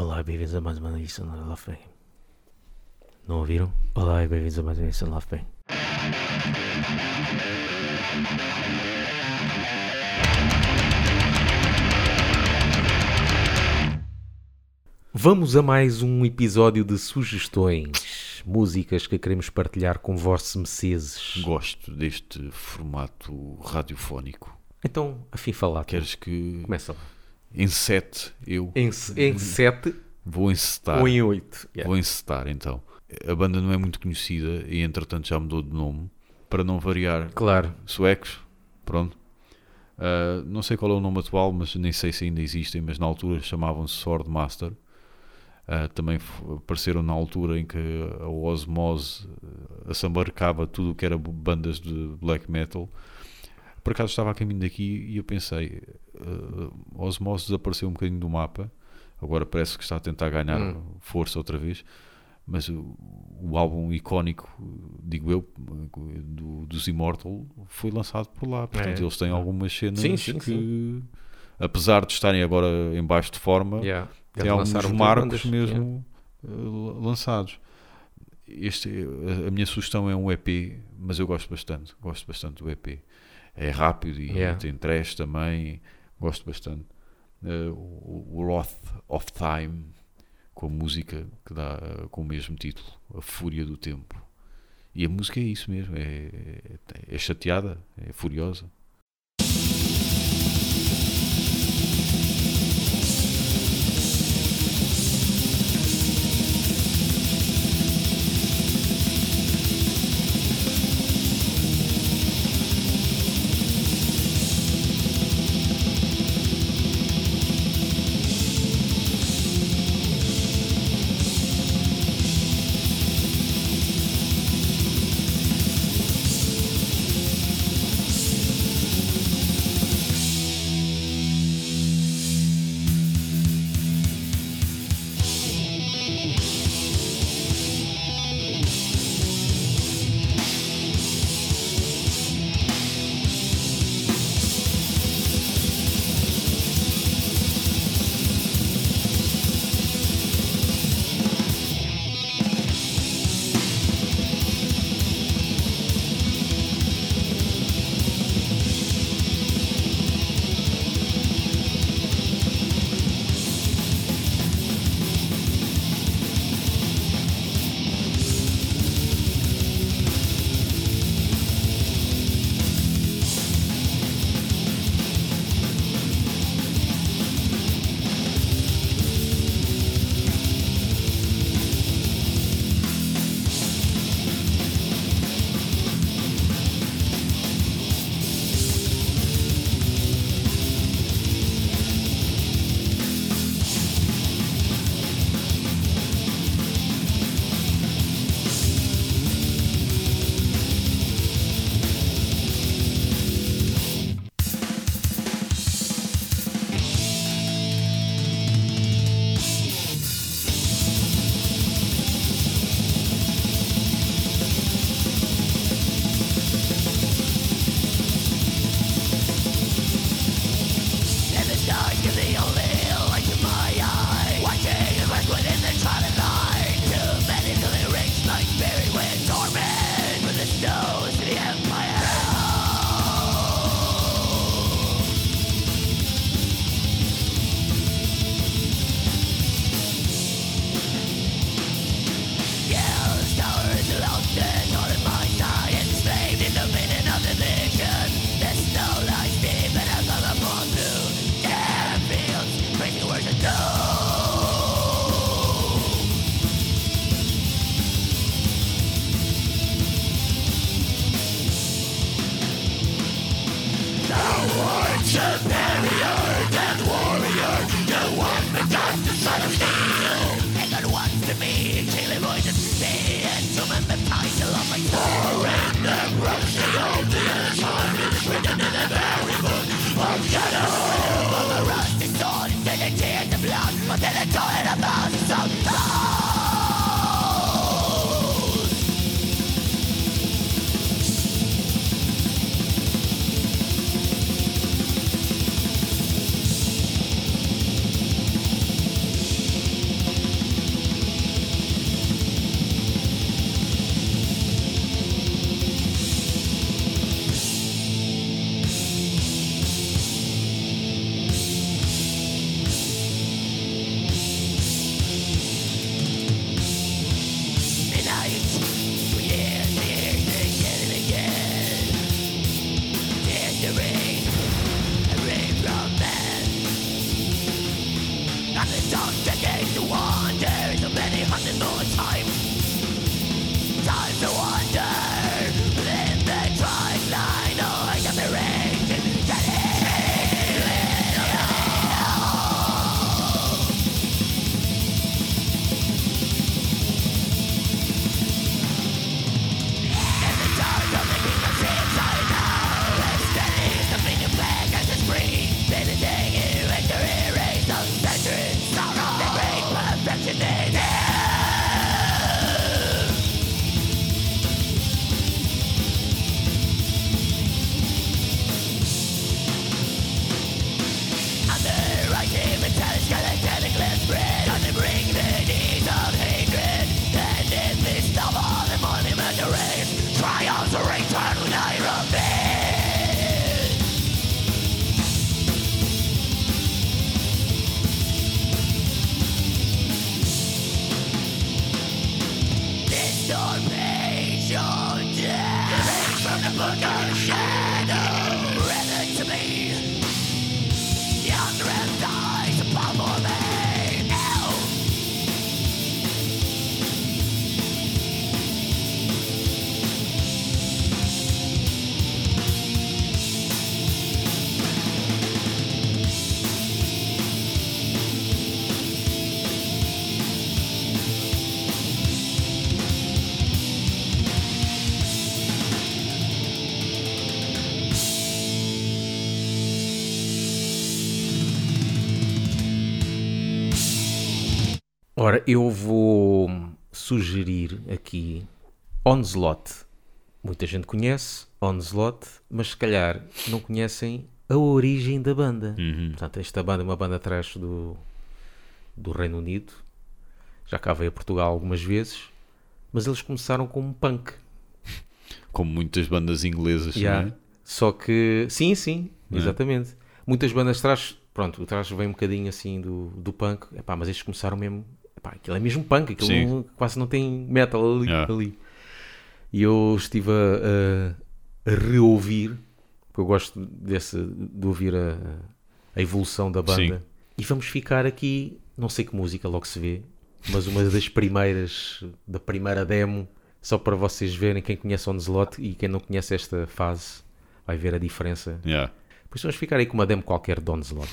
Olá e bem-vindos a mais uma edição da Love Bang. Não ouviram? Olá e bem-vindos a mais uma edição da Love Bang. Vamos a mais um episódio de sugestões, músicas que queremos partilhar com vossos meceses. Gosto deste formato radiofónico. Então, afim falar. Queres que Começa lá. Encete eu? Em, em 7 Vou encetar. ou em 8. Vou encetar então. A banda não é muito conhecida e entretanto já mudou de nome. Para não variar, Claro. suecos, pronto. Ah, não sei qual é o nome atual, mas nem sei se ainda existem, mas na altura chamavam-se Swordmaster. Ah, também apareceram na altura em que a Osmose ah, assambarcava tudo o que era bandas de black metal. Por acaso estava a caminho daqui e eu pensei, ah, Osmose desapareceu um bocadinho do mapa, agora parece que está a tentar ganhar Hum. força outra vez, mas o, o álbum icónico, digo eu, do, dos Immortal foi lançado por lá, portanto É. eles têm algumas cenas Sim, sim, que, apesar de estarem agora em baixo de forma, Yeah. tem Eles alguns marcos bandas, yeah. mesmo eh, lançados. Este, a, a minha sugestão é um EP, mas eu gosto bastante, gosto bastante do EP. É rápido e Yeah. tem trash também, gosto bastante. Eh, o, Wrath of Time, com a música que dá eh, com o mesmo título, A Fúria do Tempo. E a música é isso mesmo, é, é, é chateada, é furiosa. Ora, eu vou sugerir aqui Onslaught. Muita gente conhece Onslaught, mas se calhar não conhecem a origem da banda. Uhum. Portanto, esta banda é uma banda atrás do, do Reino Unido. Já cá veio a Portugal algumas vezes, mas eles começaram como punk. Como muitas bandas inglesas, Yeah. não é? Só que, sim, sim, Não é? exatamente. Muitas bandas de trás, pronto, o trás vem um bocadinho assim do, do punk, Epá, mas estes começaram mesmo, epá, aquilo é mesmo punk, aquilo não- quase não tem metal ali. Yeah. ali. E eu estive a, a- a reouvir, porque eu gosto desse, de ouvir a, a evolução da banda. Sim. E vamos ficar aqui, não sei que música logo se vê, mas uma das primeiras, da primeira demo, só para vocês verem quem conhece Onslaught e quem não conhece esta fase vai ver a diferença. Yeah. Por isso vamos ficar aí com uma demo qualquer de Onslaught.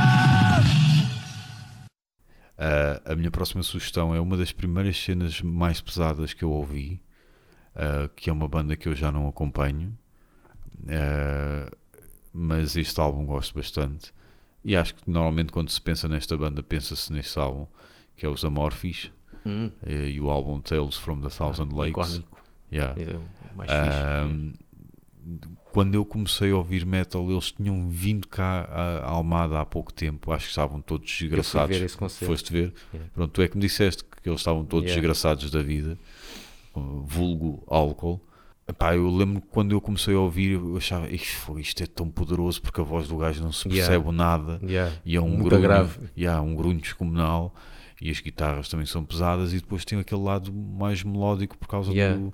a minha próxima sugestão é uma das primeiras cenas mais pesadas que eu ouvi, ah, que é uma banda que eu já não acompanho, ah, mas este álbum gosto bastante. E acho que normalmente quando se pensa nesta banda, pensa-se neste álbum, que é os Amorphis, Hum, eh, e o álbum Tales from the Thousand Lakes. icónico. Yeah. É mais Ah, fixe. Quando eu comecei a ouvir metal, eles tinham vindo cá a Almada há pouco tempo. Acho que estavam todos Eu fui desgraçados. ver esse concerto. Foste ver? Yeah. Pronto, tu é que me disseste que eles estavam todos Yeah. desgraçados da vida, vulgo álcool. Epá, eu lembro que quando eu comecei a ouvir, eu achava "Ixi, fô, isto é tão poderoso porque a voz do gajo não se Yeah. percebe nada Yeah. e é um Muito grunho, grave. yeah, um grunho descomunal e as guitarras também são pesadas e depois tem aquele lado mais melódico por causa do,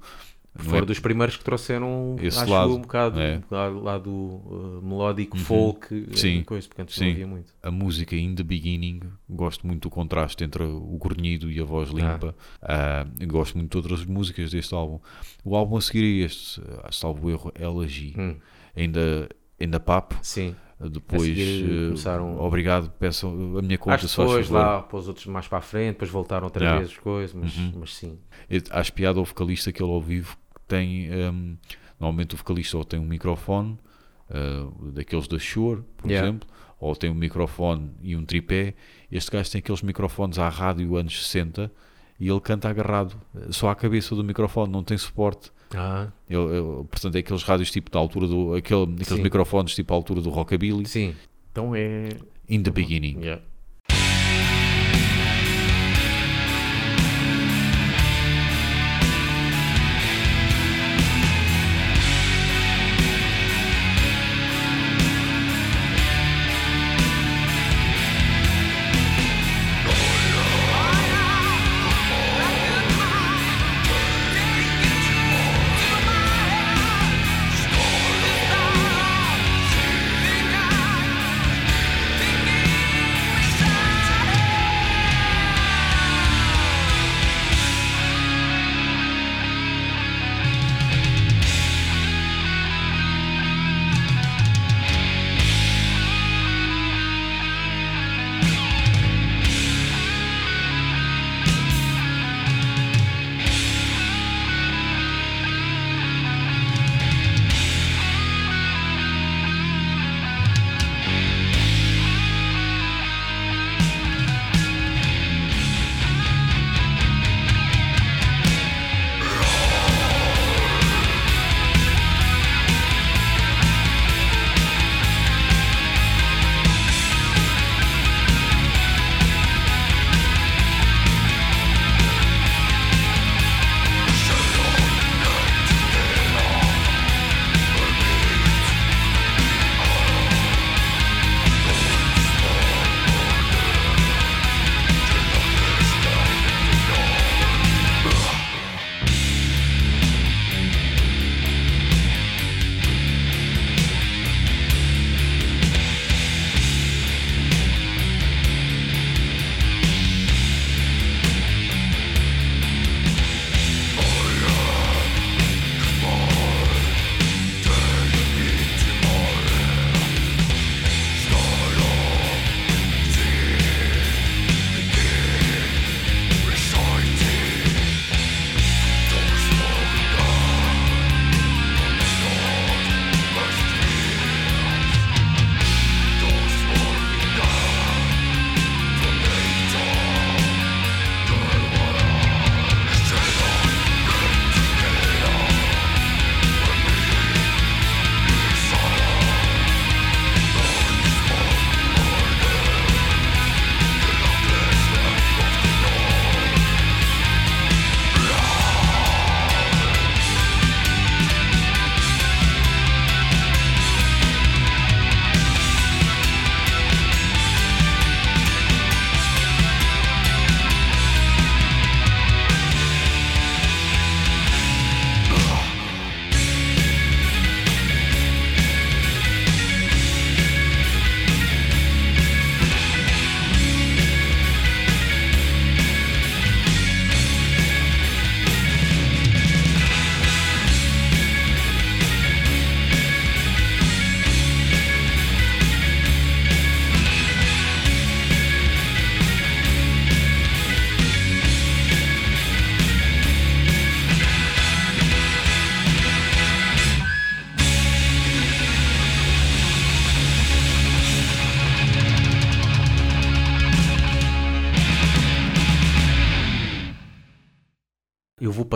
Foram é- dos primeiros que trouxeram Esse acho lado, um bocado é. lá, lá do uh, melódico folk uh, Sim, coisa, porque antes sim. não havia muito. a música In The Beginning, gosto muito do contraste entre o grunhido e a voz limpa. Ah, eu gosto muito de outras músicas deste álbum. O álbum a seguir a este, ah, salvo erro, Elegy, Hum, ainda, ainda papo. sim. Depois, seguir, eh, começaram- obrado, peço a minha conta, Acho faz depois lá pôs outros mais para a frente, depois voltaram outra Yeah. vez as coisas, mas, Uhum. mas sim. Acho piada ao vocalista que ele ao vivo tem. hum, normalmente o vocalista ou tem um microfone, ah, daqueles da Shure, por Yeah. exemplo, ou tem um microfone e um tripé. Este gajo tem aqueles microfones à rádio anos 60 e ele canta agarrado, eh, só à cabeça do microfone, não tem suporte. Ah, Ele, ele- portanto, é aqueles rádios tipo da altura do. Aquele, aqueles Sim. microfones tipo à altura do Rockabilly. sim. Então é. In the beginning. Yeah.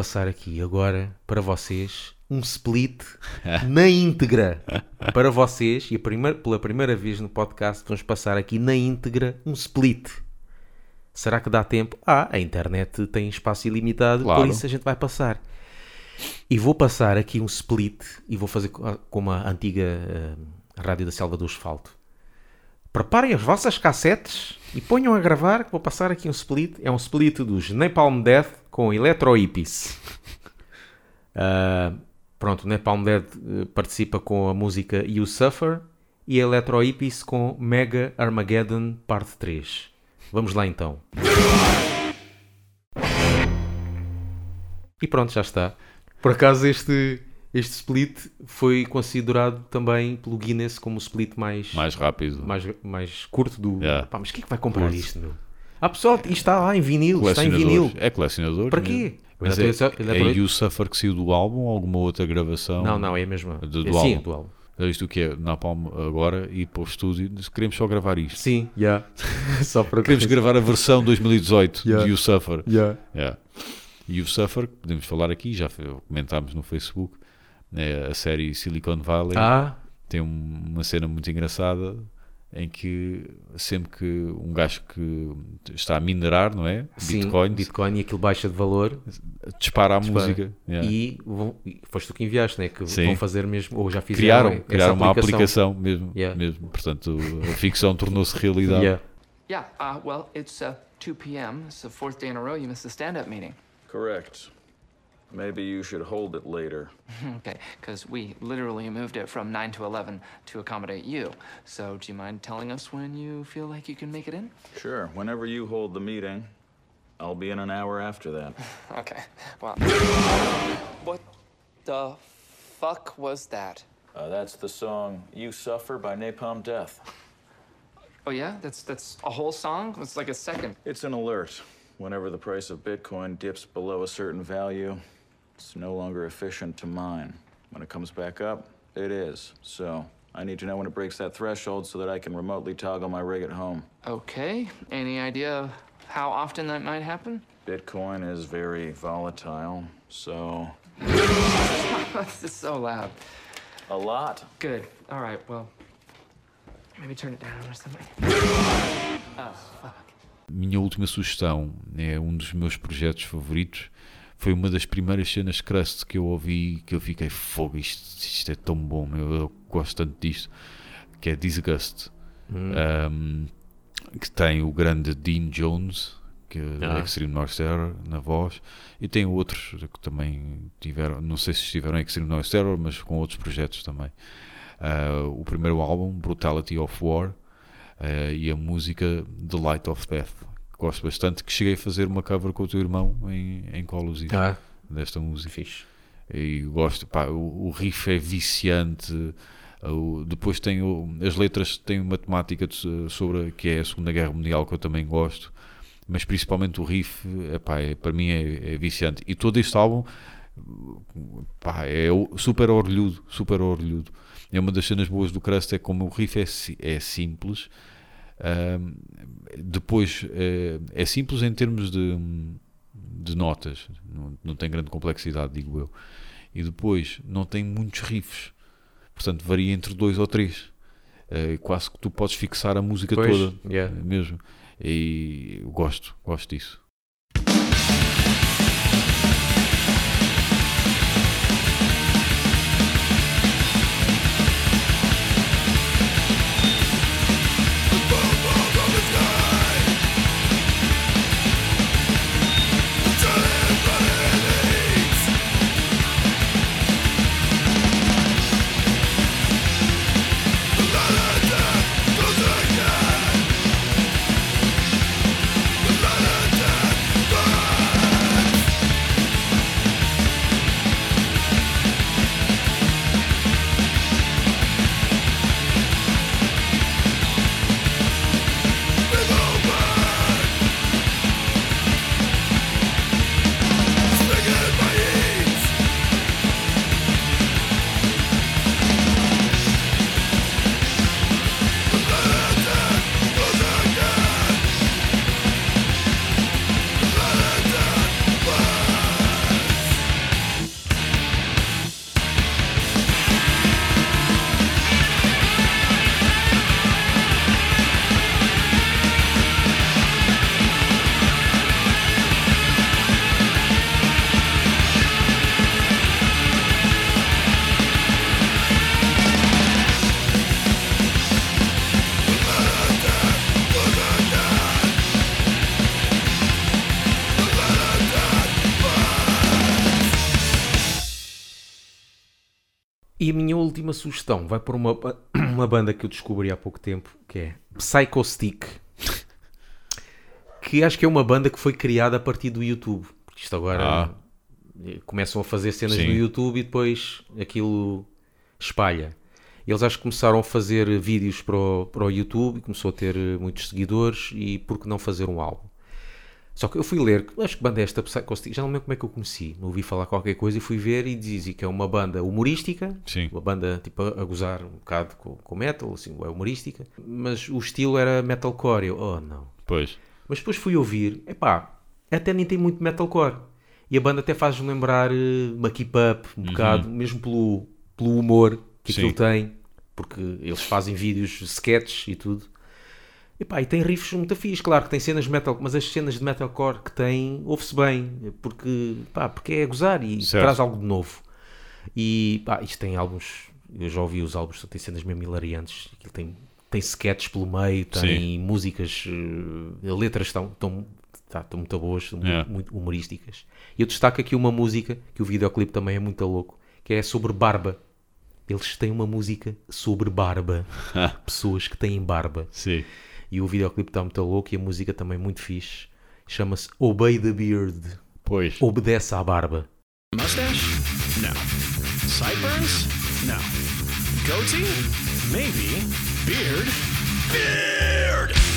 Passar aqui agora para vocês um split na íntegra para vocês e primeira- pela primeira vez no podcast vamos passar aqui na íntegra um split. Será que dá tempo? Ah, a internet tem espaço ilimitado, Claro. por isso a gente vai passar. E vou passar aqui um split e vou fazer co- como a antiga eh, rádio da Selva do Asfalto. Preparem as vossas cassetes e ponham a gravar que vou passar aqui um split. É um split dos Napalm Death com Electro Hippies. Ah, pronto, Napalm Dead eh, participa com a música You Suffer e Electro Hippies com Mega Armageddon Parte 3. Vamos lá então. E pronto, já está. Por acaso este, este split foi considerado também pelo Guinness como o split mais, Mais rápido. mais, mais curto do. Yeah. Pá, mas quem é que vai comprar Curto. isto, meu? Ah, pessoal, isto está lá em vinil, está em vinil. É colecionador. Para quê? Mas é, é estou- You Suffer que saiu do álbum ou alguma outra gravação? Não, não, é a mesma. Do- do é, sim, álbum. do álbum. É isto que é Napalm agora e para o estúdio. Queremos só gravar isto. Sim, já. Só para Queremos gravar a versão 2018 Yeah. de You Suffer. Yeah. Yeah. You Suffer, podemos falar aqui, já comentámos no Facebook, é a série Silicon Valley Ah, tem um- uma cena muito engraçada em que sempre que um gajo que está a minerar, não é? sim, Bitcoins, Bitcoin e aquilo baixa de valor dispara a Dispara. música. Yeah. e vão, foste tu que enviaste, né? Que Sim. vão fazer mesmo, ou já fizeram Criaram, essa criaram uma aplicação mesmo, Yeah. mesmo. Portanto, a ficção tornou-se realidade. Yeah. Yeah, uh, well, it's uh, 2 p.m. It's the fourth day in a row you missed the stand up meeting. Correct. Maybe you should hold it later. okay, because we literally moved it from 9 to 11 to accommodate you. So, do you mind telling us when you feel like you can make it in? Sure, whenever you hold the meeting, I'll be in an hour after that. Okay, well. what the fuck was that? Uh, that's the song You Suffer by Napalm Death. Oh, yeah? That's, that's a whole song? It's like a second. It's an alert. Whenever the price of Bitcoin dips below a certain value, it's no longer efficient to mine. When it comes back up, it is. So, I need to know when it breaks that threshold so that I can remotely toggle my rig at home. Okay, any idea how often that might happen? Bitcoin is very volatile, so this is so loud. a lot. Good. All right, well, maybe turn it down or something. Oh, fuck. Minha última sugestão é um dos meus projetos favoritos. Foi uma das primeiras cenas crust que eu ouvi que eu fiquei fogo. Isto, isto é tão bom, meu, eu gosto tanto disto. Que é Disgust, Um, que tem o grande Dean Jones, que é Ah. Extreme Noise Terror na voz, e tem outros que também tiveram, não sei se estiveram em Extreme Noise Terror, mas com outros projetos também. Ah, o primeiro álbum, Brutality of War, eh, e a música The Light of Death. Gosto bastante, que cheguei a fazer uma cover com o teu irmão em, em Colosio Ah, desta música. fixe. E gosto, pá, o, o riff é viciante. o- depois tem o- as letras têm uma temática de- sobre que é a Segunda Guerra Mundial que eu também gosto, mas principalmente o riff, epá, é, para mim é, é viciante. E todo este álbum pá, é super orgulhudo, super orgulhudo. É uma das cenas boas do Crust, é como o riff é, é simples. Depois é, é simples em termos de, de notas, não, não tem grande complexidade, digo eu. E depois não tem muitos riffs, portanto varia entre dois ou três. Eh, quase que tu podes fixar a música Pois, toda yeah. mesmo. E gosto, gosto disso. A minha última sugestão vai por uma, uma banda que eu descobri há pouco tempo, que é Psycho Stick. Que acho que é uma banda que foi criada a partir do YouTube. Porque isto agora Ah. eh, começam a fazer cenas Sim. no YouTube e depois aquilo espalha. Eles acho que começaram a fazer vídeos para o, para o YouTube e começou a ter muitos seguidores e por que não fazer um álbum? Só que eu fui ler, acho que banda é esta, já não lembro como é que eu conheci. Ouvi falar qualquer coisa e fui ver e dizia que é uma banda humorística, Sim. uma banda tipo a, gozar um bocado com, com metal, assim, é humorística, mas o estilo era metalcore. Eu, oh não. Pois. Mas depois fui ouvir, epá, até nem tem muito metalcore. E a banda até faz lembrar eh, uma keep up, um bocado, mesmo pelo, pelo humor que Sim. aquilo tem, porque eles fazem vídeos, sketches e tudo. Epá, e tem riffs muito fixe, claro que tem cenas de metal, mas as cenas de metalcore que tem, ouve-se bem, porque, pá, porque é a gozar e Certo. traz algo de novo. E pá, isto tem álbuns, eu já ouvi os álbuns, tem cenas mesmo hilariantes, aquilo tem, tem sketches pelo meio, tem músicas, eh, letras estão, estão, tá, estão muito boas, estão Yeah. muito, muito humorísticas. E eu destaco aqui uma música, que o videoclipe também é muito louco, que é sobre barba. Eles têm uma música sobre barba. Pessoas que têm barba. Sim. E o videoclipe está muito louco e a música também muito fixe. Chama-se Obey the Beard. Pois. Obedece à barba. Mustache? No. Sideburns? No. Goatee? Maybe. Beard? Beard!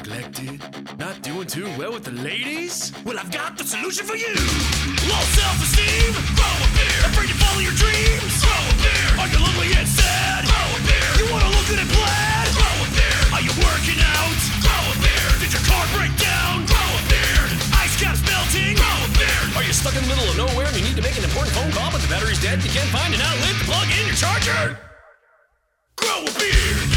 Neglected? Not doing too well with the ladies? Well, I've got the solution for you. Low self-esteem? Grow a beard. Afraid to follow your dreams? Grow a beard. Are you lonely and sad? Grow a beard. You wanna look good and plaid? Grow a beard. Are you working out? Grow a beard. Did your car break down? Grow a beard. Ice caps melting? Grow a beard. Are you stuck in the middle of nowhere and you need to make an important phone call but the battery's dead you can't find an outlet to plug in your charger? Grow a beard.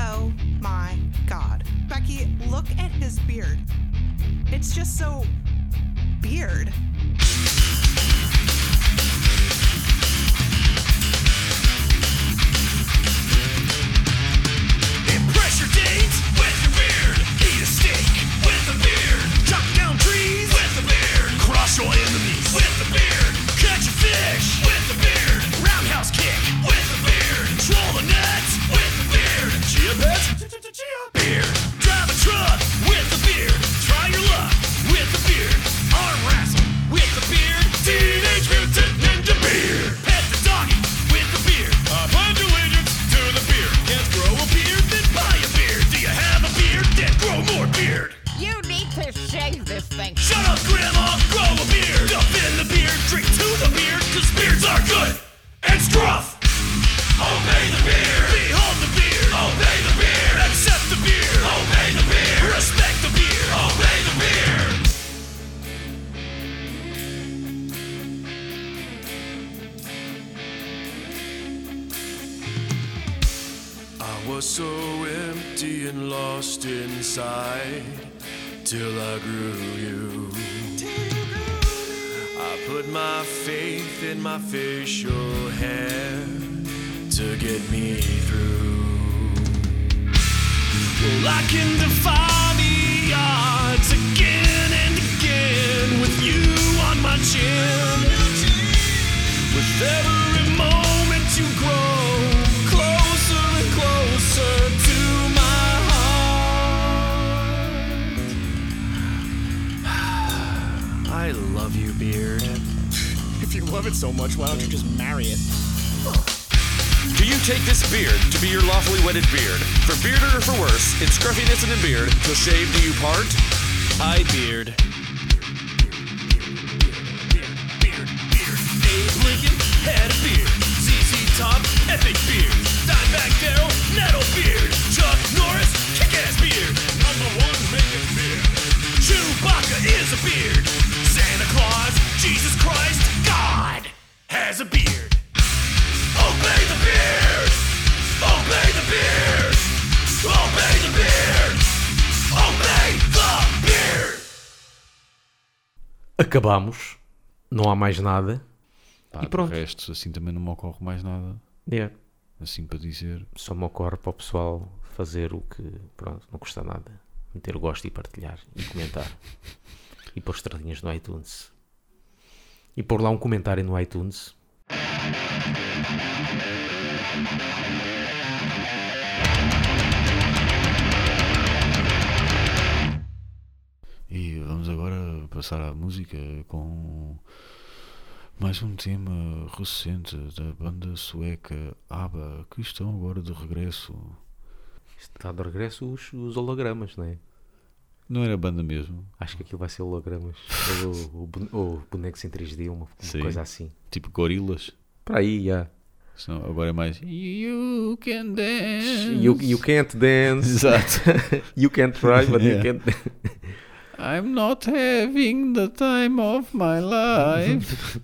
Oh look at his beard. It's just so beard. So empty and lost inside till I grew you. I put my faith in my facial hair to get me through. Well, I can defy the odds again and again with you on my chin. With every I love you, Beard. if you love it so much, why don't you just marry it? Do you take this beard to be your lawfully wedded beard? For bearded or for worse, it's scruffiness and in beard, till shave do you part? I beard. Lincoln had a beard. ZZ Top, epic beard. Dimebag Daryl, nettle beard. Chuck Norris, kick-ass beard. I'm the one making beard. Chewbacca is a beard. has a beard. Oh, Obey the beard. Oh, Obey the beard. Oh, Obey the beard. Obey the beard. Acabamos. Não há mais nada. Pá, e pronto. Restos, assim também não me ocorre mais nada. É. Assim para dizer. Só me ocorre para o pessoal fazer o que, pronto, não custa nada. Meter o gosto e partilhar e comentar. e pôr estradinhas no iTunes. E pôr lá um comentário no iTunes e vamos agora passar à música com mais um tema recente da banda sueca ABBA, que estão agora de regresso. Está de regresso os, os hologramas, não é? Não era banda mesmo, Acho que aquilo vai ser hologramas. ou, ou, bone- ou bonecos em 3D, uma, uma coisa assim. tipo gorilas. Para aí, já. Senão agora é mais You can dance. You, you can't dance. Exato. you can't try, but Yeah. you can't I'm not having the time of my life.